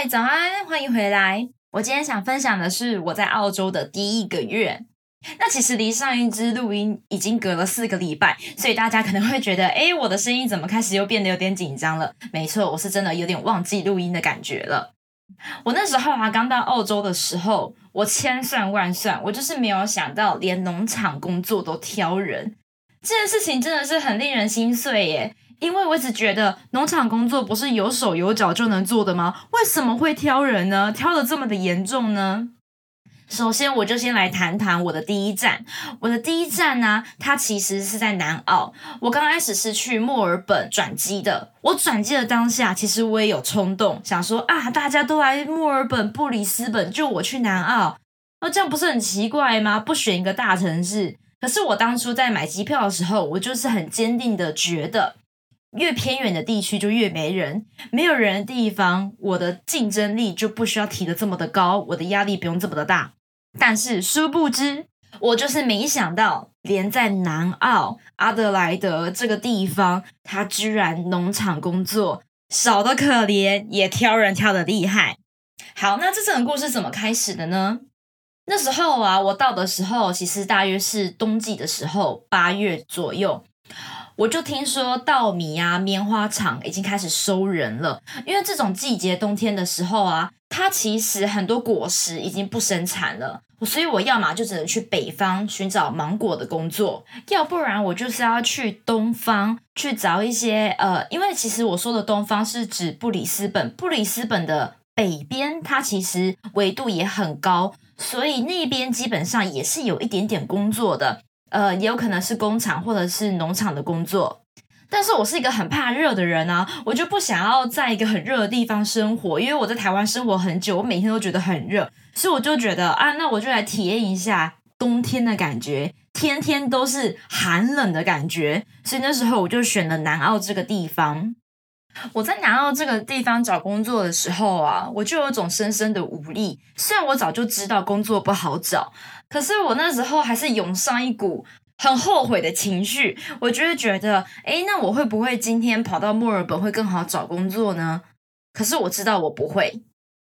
嗨，早安，欢迎回来。我今天想分享的是我在澳洲的第一个月。那其实离上一支录音已经隔了四个礼拜，所以大家可能会觉得，哎，我的声音怎么开始又变得有点紧张了？没错，我是真的有点忘记录音的感觉了。我那时候啊，刚到澳洲的时候，我千算万算，我就是没有想到连农场工作都挑人，这件事情真的是很令人心碎耶。因为我一直觉得农场工作不是有手有脚就能做的吗？为什么会挑人呢？挑的这么的严重呢？首先，我就先来谈谈我的第一站。我的第一站呢，它其实是在南澳。我刚开始是去墨尔本转机的。我转机的当下，其实我也有冲动，想说啊，大家都来墨尔本、布里斯本，就我去南澳，那这样不是很奇怪吗？不选一个大城市？可是我当初在买机票的时候，我就是很坚定的觉得。越偏远的地区就越没人，没有人的地方，我的竞争力就不需要提的这么的高，我的压力不用这么的大。但是殊不知，我就是没想到，连在南澳阿德莱德这个地方，他居然农场工作少的可怜，也挑人挑的厉害。好，那这整个故事怎么开始的呢？那时候啊，我到的时候，其实大约是冬季的时候，八月左右。我就听说稻米啊，棉花厂已经开始收人了，因为这种季节冬天的时候啊，它其实很多果实已经不生产了，所以我要么就只能去北方寻找芒果的工作，要不然我就是要去东方去找一些呃，因为其实我说的东方是指布里斯本，布里斯本的北边它其实纬度也很高，所以那边基本上也是有一点点工作的。呃，也有可能是工厂或者是农场的工作，但是我是一个很怕热的人啊，我就不想要在一个很热的地方生活，因为我在台湾生活很久，我每天都觉得很热，所以我就觉得啊，那我就来体验一下冬天的感觉，天天都是寒冷的感觉，所以那时候我就选了南澳这个地方。我在南澳这个地方找工作的时候啊，我就有种深深的无力。虽然我早就知道工作不好找，可是我那时候还是涌上一股很后悔的情绪。我就会觉得，哎，那我会不会今天跑到墨尔本会更好找工作呢？可是我知道我不会，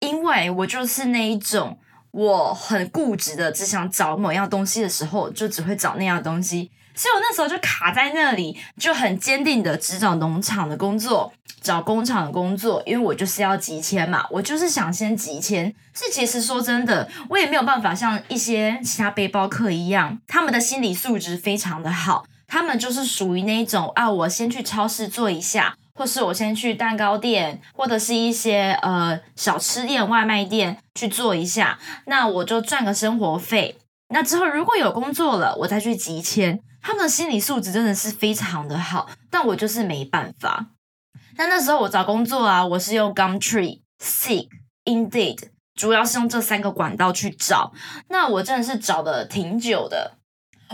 因为我就是那一种我很固执的，只想找某样东西的时候，就只会找那样东西。所以我那时候就卡在那里，就很坚定的只找农场的工作，找工厂的工作，因为我就是要集签嘛，我就是想先集签。是其实说真的，我也没有办法像一些其他背包客一样，他们的心理素质非常的好，他们就是属于那一种啊，我先去超市做一下，或是我先去蛋糕店，或者是一些呃小吃店、外卖店去做一下，那我就赚个生活费。那之后如果有工作了，我再去集签。他们的心理素质真的是非常的好，但我就是没办法。那那时候我找工作啊，我是用 Gumtree、Seek、Indeed，主要是用这三个管道去找。那我真的是找的挺久的，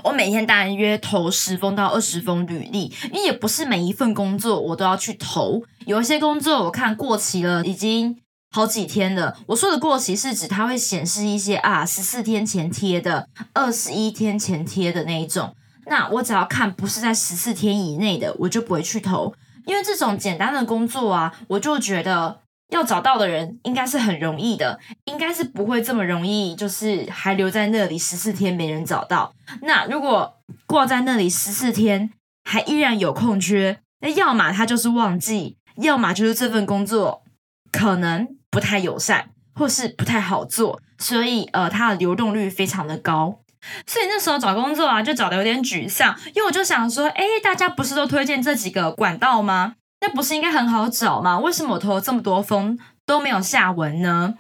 我每天大约投十封到二十封履历，因为也不是每一份工作我都要去投。有一些工作我看过期了，已经好几天了。我说的过期是指它会显示一些啊十四天前贴的、二十一天前贴的那一种。那我只要看不是在十四天以内的，我就不会去投，因为这种简单的工作啊，我就觉得要找到的人应该是很容易的，应该是不会这么容易，就是还留在那里十四天没人找到。那如果挂在那里十四天还依然有空缺，那要么他就是忘记，要么就是这份工作可能不太友善，或是不太好做，所以呃，它的流动率非常的高。所以那时候找工作啊，就找的有点沮丧，因为我就想说，哎，大家不是都推荐这几个管道吗？那不是应该很好找吗？为什么我投了这么多封都没有下文呢？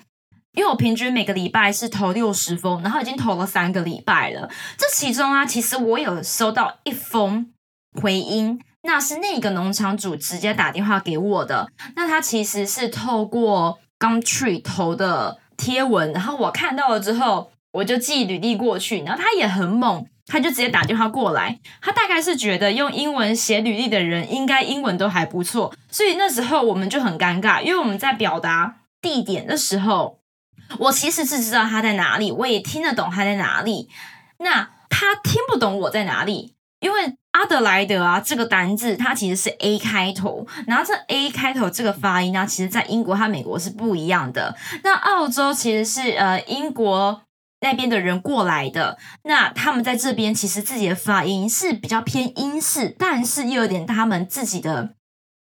因为我平均每个礼拜是投六十封，然后已经投了三个礼拜了。这其中啊，其实我有收到一封回音，那是那个农场主直接打电话给我的。那他其实是透过 Gumtree 投的贴文，然后我看到了之后。我就寄履历过去，然后他也很猛，他就直接打电话过来。他大概是觉得用英文写履历的人应该英文都还不错，所以那时候我们就很尴尬，因为我们在表达地点的时候，我其实是知道他在哪里，我也听得懂他在哪里，那他听不懂我在哪里，因为阿德莱德啊，这个单字它其实是 A 开头，然后这 A 开头这个发音呢，其实在英国和美国是不一样的。那澳洲其实是呃英国那边的人过来的，那他们在这边其实自己的发音是比较偏英式，但是又有点他们自己的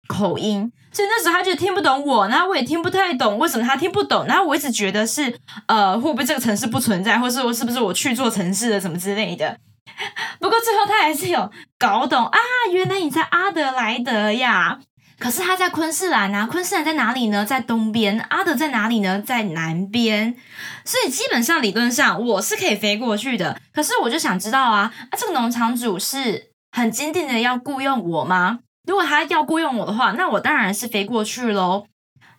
口音，所以那时候他就听不懂我，然后我也听不太懂为什么他听不懂，然后我一直觉得是呃会不会这个城市不存在，或是我是不是我去错城市了什么之类的。不过最后他还是有搞懂啊，原来你在阿德莱德呀。可是他在昆士兰啊，昆士兰在哪里呢？在东边。阿德在哪里呢？在南边。所以基本上理论上我是可以飞过去的。可是我就想知道啊，啊这个农场主是很坚定的要雇佣我吗？如果他要雇佣我的话，那我当然是飞过去喽。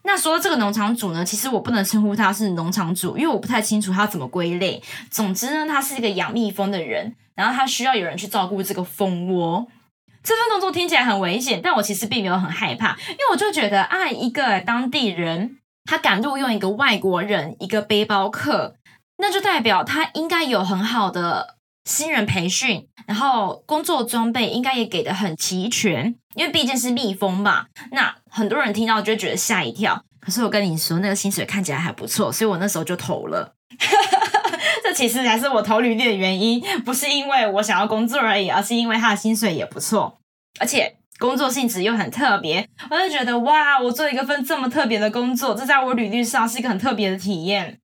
那说这个农场主呢，其实我不能称呼他是农场主，因为我不太清楚他怎么归类。总之呢，他是一个养蜜蜂的人。然后他需要有人去照顾这个蜂窝，这份工作听起来很危险，但我其实并没有很害怕，因为我就觉得啊，一个当地人他敢录用一个外国人，一个背包客，那就代表他应该有很好的新人培训，然后工作装备应该也给的很齐全，因为毕竟是蜜蜂嘛。那很多人听到就觉得吓一跳，可是我跟你说，那个薪水看起来还不错，所以我那时候就投了。其实才是我投履历的原因，不是因为我想要工作而已，而是因为他的薪水也不错，而且工作性质又很特别。我就觉得哇，我做一个份这么特别的工作，这在我履历上是一个很特别的体验。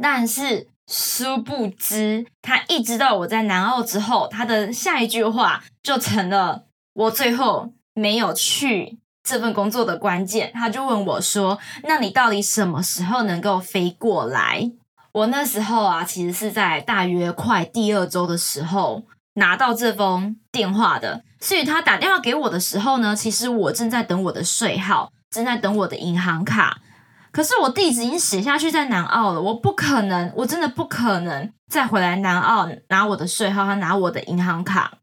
但是殊不知，他一直到我在南澳之后，他的下一句话就成了我最后没有去这份工作的关键。他就问我说：“那你到底什么时候能够飞过来？”我那时候啊，其实是在大约快第二周的时候拿到这封电话的。所以他打电话给我的时候呢，其实我正在等我的税号，正在等我的银行卡。可是我地址已经写下去在南澳了，我不可能，我真的不可能再回来南澳拿我的税号和拿我的银行卡。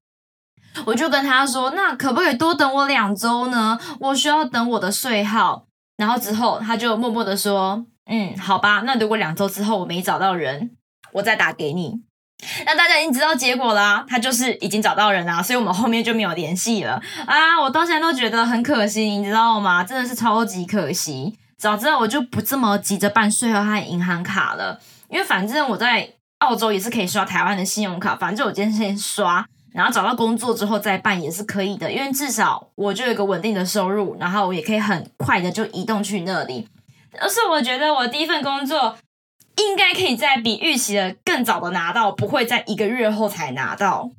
我就跟他说：“那可不可以多等我两周呢？我需要等我的税号。”然后之后他就默默的说。嗯，好吧，那如果两周之后我没找到人，我再打给你。那大家已经知道结果啦，他就是已经找到人啦，所以我们后面就没有联系了啊！我到现在都觉得很可惜，你知道吗？真的是超级可惜。早知道我就不这么急着办税后和银行卡了，因为反正我在澳洲也是可以刷台湾的信用卡，反正我今天先刷，然后找到工作之后再办也是可以的，因为至少我就有一个稳定的收入，然后我也可以很快的就移动去那里。而是我觉得我第一份工作应该可以在比预期的更早的拿到，不会在一个月后才拿到。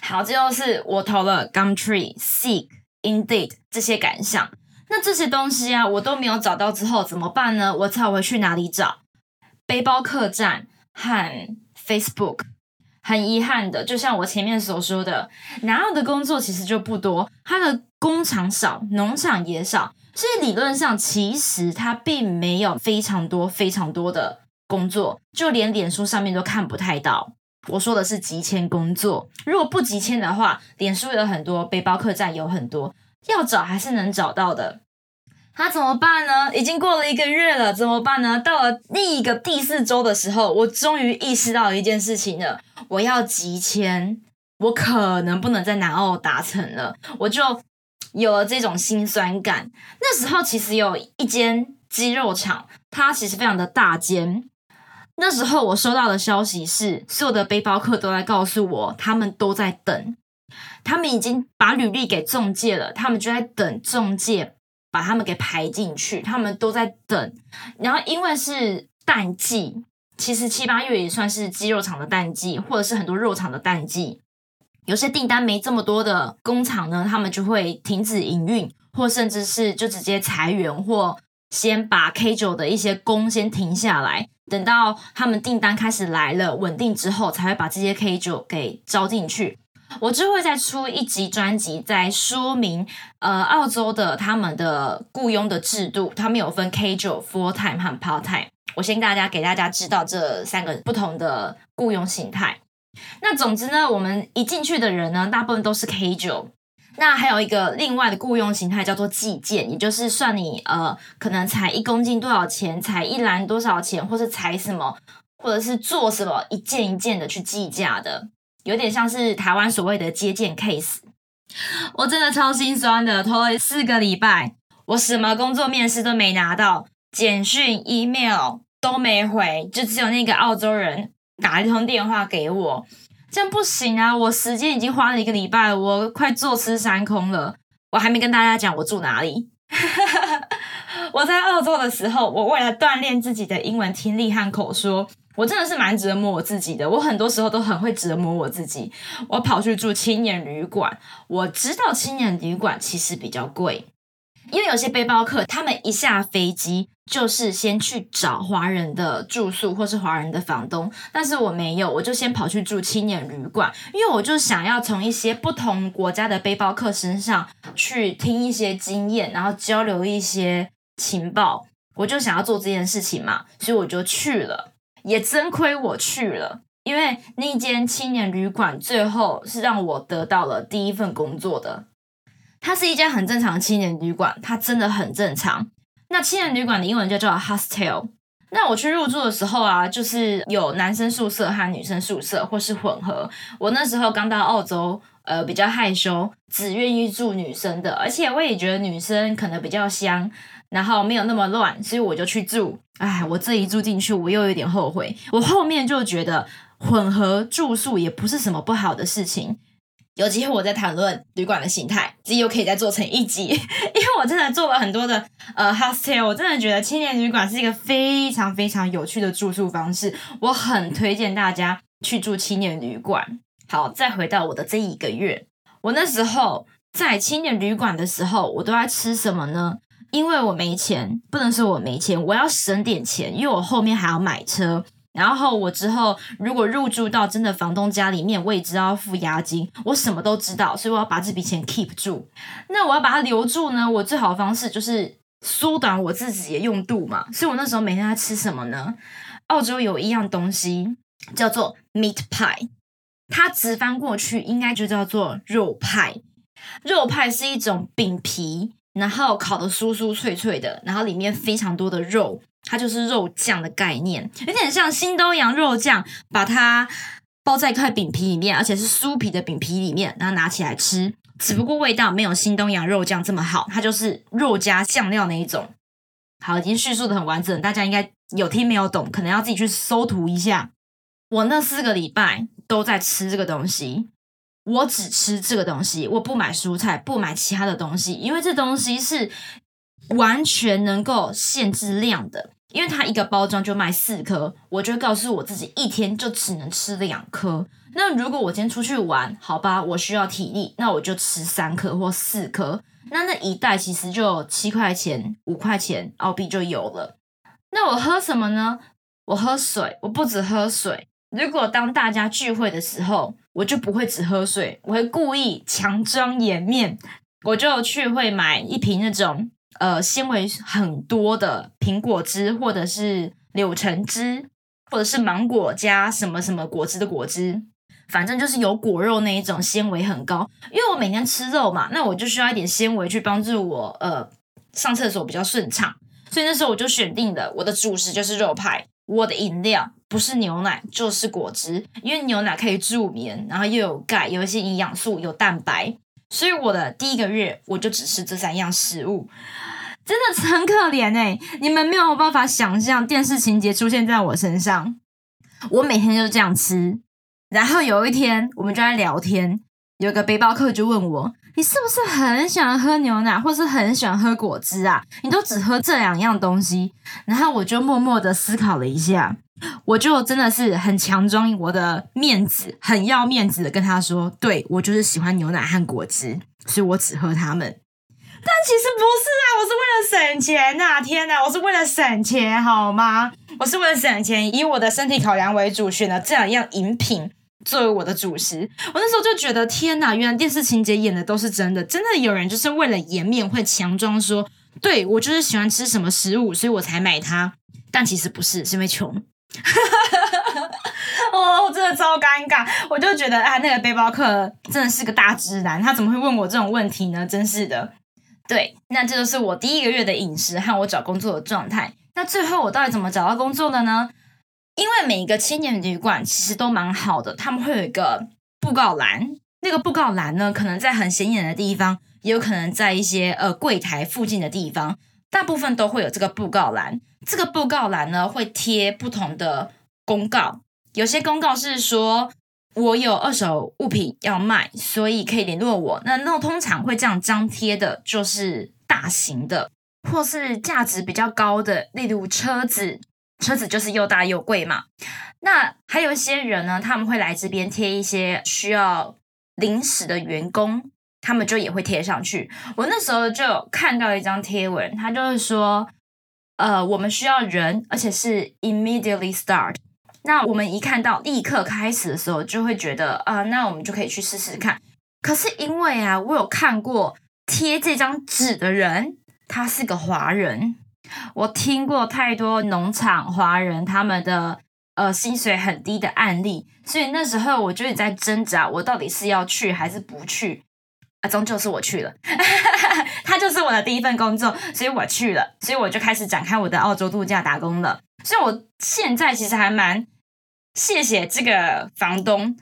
好，这就是我投了 Gumtree、Seek、Indeed 这些感想。那这些东西啊，我都没有找到之后怎么办呢？我才会去哪里找？背包客栈和 Facebook。很遗憾的，就像我前面所说的，南澳的工作其实就不多，它的工厂少，农场也少。所以理论上，其实它并没有非常多、非常多的工作，就连脸书上面都看不太到。我说的是急签工作，如果不急签的话，脸书有很多，背包客栈有很多，要找还是能找到的。他怎么办呢？已经过了一个月了，怎么办呢？到了另一个第四周的时候，我终于意识到一件事情了：我要急签，我可能不能在南澳达成了，我就。有了这种心酸感，那时候其实有一间鸡肉厂，它其实非常的大间。那时候我收到的消息是，所有的背包客都在告诉我，他们都在等，他们已经把履历给中介了，他们就在等中介把他们给排进去，他们都在等。然后因为是淡季，其实七八月也算是鸡肉厂的淡季，或者是很多肉厂的淡季。有些订单没这么多的工厂呢，他们就会停止营运，或甚至是就直接裁员，或先把 K 九的一些工先停下来，等到他们订单开始来了稳定之后，才会把这些 K 九给招进去。我就会再出一集专辑，在说明呃澳洲的他们的雇佣的制度，他们有分 K 九、Full Time 和 Part Time。我先大家给大家知道这三个不同的雇佣形态。那总之呢，我们一进去的人呢，大部分都是 K 九。那还有一个另外的雇佣形态叫做计件，也就是算你呃，可能采一公斤多少钱，采一篮多少钱，或是采什么，或者是做什么一件一件的去计价的。有点像是台湾所谓的接件 case。我真的超心酸的，拖了四个礼拜，我什么工作面试都没拿到，简讯、email 都没回，就只有那个澳洲人打一通电话给我。这样不行啊！我时间已经花了一个礼拜了，我快坐吃山空了。我还没跟大家讲我住哪里。我在澳洲的时候，我为了锻炼自己的英文听力和口说，我真的是蛮折磨我自己的。我很多时候都很会折磨我自己。我跑去住青年旅馆，我知道青年旅馆其实比较贵。因为有些背包客，他们一下飞机就是先去找华人的住宿或是华人的房东，但是我没有，我就先跑去住青年旅馆，因为我就想要从一些不同国家的背包客身上去听一些经验，然后交流一些情报，我就想要做这件事情嘛，所以我就去了，也真亏我去了，因为那间青年旅馆最后是让我得到了第一份工作的。它是一间很正常的青年旅馆，它真的很正常。那青年旅馆的英文就叫 hostel。那我去入住的时候啊，就是有男生宿舍和女生宿舍，或是混合。我那时候刚到澳洲，呃，比较害羞，只愿意住女生的，而且我也觉得女生可能比较香，然后没有那么乱，所以我就去住。哎，我这一住进去，我又有点后悔。我后面就觉得混合住宿也不是什么不好的事情。有机会我再谈论旅馆的形态，自己又可以再做成一集，因为我真的做了很多的呃 hostel，我真的觉得青年旅馆是一个非常非常有趣的住宿方式，我很推荐大家去住青年旅馆。好，再回到我的这一个月，我那时候在青年旅馆的时候，我都在吃什么呢？因为我没钱，不能说我没钱，我要省点钱，因为我后面还要买车。然后我之后如果入住到真的房东家里面，我也知道要付押金，我什么都知道，所以我要把这笔钱 keep 住。那我要把它留住呢？我最好的方式就是缩短我自己的用度嘛。所以我那时候每天在吃什么呢？澳洲有一样东西叫做 meat pie，它直翻过去应该就叫做肉派。肉派是一种饼皮，然后烤的酥酥脆脆的，然后里面非常多的肉。它就是肉酱的概念，有点像新东阳肉酱，把它包在一块饼皮里面，而且是酥皮的饼皮里面，然后拿起来吃。只不过味道没有新东阳肉酱这么好，它就是肉加酱料那一种。好，已经叙述的很完整，大家应该有听没有懂，可能要自己去搜图一下。我那四个礼拜都在吃这个东西，我只吃这个东西，我不买蔬菜，不买其他的东西，因为这东西是。完全能够限制量的，因为它一个包装就卖四颗，我就告诉我自己一天就只能吃两颗。那如果我今天出去玩，好吧，我需要体力，那我就吃三颗或四颗。那那一袋其实就七块钱、五块钱澳币就有了。那我喝什么呢？我喝水，我不止喝水。如果当大家聚会的时候，我就不会只喝水，我会故意强装颜面，我就去会买一瓶那种。呃，纤维很多的苹果汁，或者是柳橙汁，或者是芒果加什么什么果汁的果汁，反正就是有果肉那一种，纤维很高。因为我每天吃肉嘛，那我就需要一点纤维去帮助我呃上厕所比较顺畅。所以那时候我就选定了我的主食就是肉派，我的饮料不是牛奶就是果汁，因为牛奶可以助眠，然后又有钙，有一些营养素，有蛋白。所以我的第一个月我就只吃这三样食物，真的很可怜哎！你们没有办法想象电视情节出现在我身上。我每天就这样吃，然后有一天我们就在聊天，有个背包客就问我：“你是不是很喜欢喝牛奶，或是很喜欢喝果汁啊？你都只喝这两样东西？”然后我就默默的思考了一下。我就真的是很强装我的面子，很要面子的跟他说：“对我就是喜欢牛奶和果汁，所以我只喝他们。”但其实不是啊，我是为了省钱呐！天呐，我是为了省钱好吗？我是为了省钱，以我的身体考量为主，选了这两样饮品作为我的主食。我那时候就觉得，天呐，原来电视情节演的都是真的，真的有人就是为了颜面会强装说：“对我就是喜欢吃什么食物，所以我才买它。”但其实不是，是因为穷。哦，真的超尴尬！我就觉得，啊，那个背包客真的是个大直男，他怎么会问我这种问题呢？真是的。对，那这就是我第一个月的饮食和我找工作的状态。那最后我到底怎么找到工作的呢？因为每一个青年旅馆其实都蛮好的，他们会有一个布告栏。那个布告栏呢，可能在很显眼的地方，也有可能在一些呃柜台附近的地方，大部分都会有这个布告栏。这个布告栏呢，会贴不同的公告，有些公告是说我有二手物品要卖，所以可以联络我。那那通常会这样张贴的，就是大型的或是价值比较高的，例如车子，车子就是又大又贵嘛。那还有一些人呢，他们会来这边贴一些需要。临时的员工，他们就也会贴上去。我那时候就看到一张贴文，他就是说，呃，我们需要人，而且是 immediately start。那我们一看到立刻开始的时候，就会觉得啊，那我们就可以去试试看。可是因为啊，我有看过贴这张纸的人，他是个华人。我听过太多农场华人他们的。呃，薪水很低的案例，所以那时候我就在挣扎，我到底是要去还是不去？啊，终究是我去了，他就是我的第一份工作，所以我去了，所以我就开始展开我的澳洲度假打工了。所以我现在其实还蛮谢谢这个房东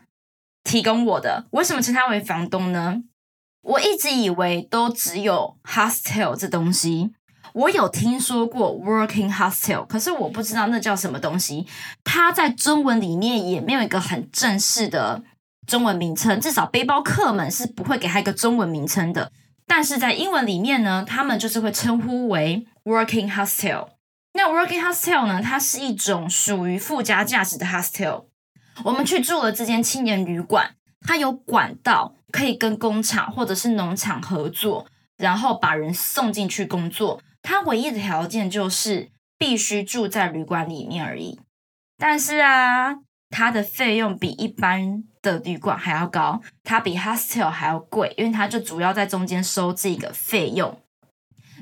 提供我的。为什么称他为房东呢？我一直以为都只有 hostel 这东西。我有听说过 working hostel，可是我不知道那叫什么东西。它在中文里面也没有一个很正式的中文名称，至少背包客们是不会给它一个中文名称的。但是在英文里面呢，他们就是会称呼为 working hostel。那 working hostel 呢，它是一种属于附加价值的 hostel。我们去住了这间青年旅馆，它有管道可以跟工厂或者是农场合作，然后把人送进去工作。它唯一的条件就是必须住在旅馆里面而已，但是啊，它的费用比一般的旅馆还要高，它比 hostel 还要贵，因为它就主要在中间收这个费用。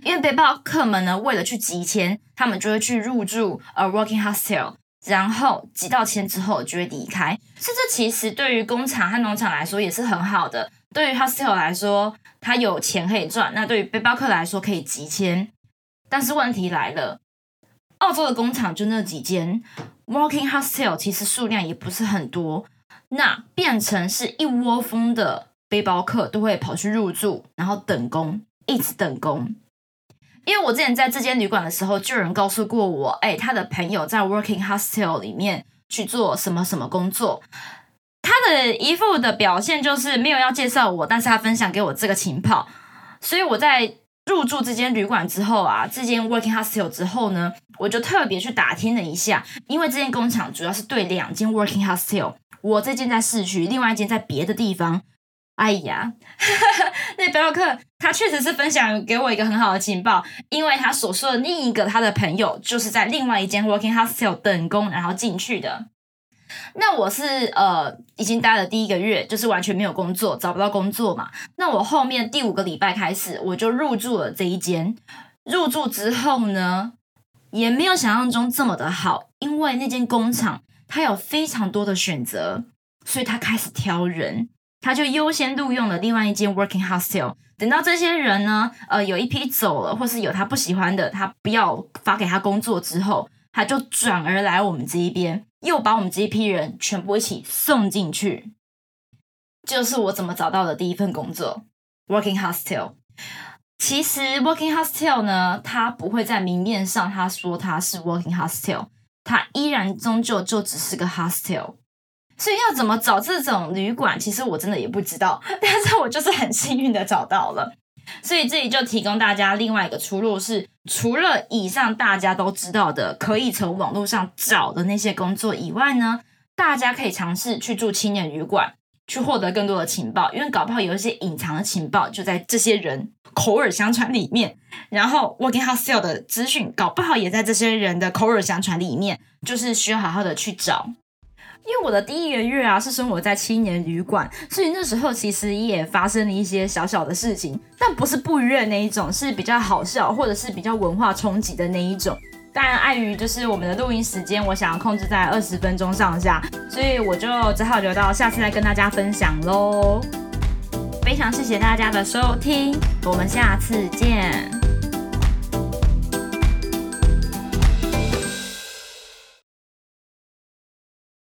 因为背包客们呢，为了去集钱，他们就会去入住 a working hostel，然后集到钱之后就会离开。所以这其实对于工厂和农场来说也是很好的。对于 hostel 来说，它有钱可以赚；那对于背包客来说，可以集钱。但是问题来了，澳洲的工厂就那几间，working hostel 其实数量也不是很多，那变成是一窝蜂的背包客都会跑去入住，然后等工，一直等工。因为我之前在这间旅馆的时候，就有人告诉过我，哎，他的朋友在 working hostel 里面去做什么什么工作，他的一副的表现就是没有要介绍我，但是他分享给我这个情报，所以我在。入住这间旅馆之后啊，这间 working hostel 之后呢，我就特别去打听了一下，因为这间工厂主要是对两间 working hostel，我这间在市区，另外一间在别的地方。哎呀，哈哈哈那背包客他确实是分享给我一个很好的情报，因为他所说的另一个他的朋友就是在另外一间 working hostel 等工，然后进去的。那我是呃，已经待了第一个月，就是完全没有工作，找不到工作嘛。那我后面第五个礼拜开始，我就入住了这一间。入住之后呢，也没有想象中这么的好，因为那间工厂它有非常多的选择，所以他开始挑人，他就优先录用了另外一间 working hostel。等到这些人呢，呃，有一批走了，或是有他不喜欢的，他不要发给他工作之后。他就转而来我们这一边，又把我们这一批人全部一起送进去。就是我怎么找到的第一份工作，working hostel。其实 working hostel 呢，它不会在明面上他说它是 working hostel，它依然终究就只是个 hostel。所以要怎么找这种旅馆，其实我真的也不知道。但是我就是很幸运的找到了。所以这里就提供大家另外一个出路，是除了以上大家都知道的可以从网络上找的那些工作以外呢，大家可以尝试去住青年旅馆，去获得更多的情报，因为搞不好有一些隐藏的情报就在这些人口耳相传里面，然后 working house sale 的资讯搞不好也在这些人的口耳相传里面，就是需要好好的去找。因为我的第一个月啊是生活在青年旅馆，所以那时候其实也发生了一些小小的事情，但不是不悦那一种，是比较好笑或者是比较文化冲击的那一种。但，碍于就是我们的录音时间，我想要控制在二十分钟上下，所以我就只好留到下次再跟大家分享喽。非常谢谢大家的收听，我们下次见。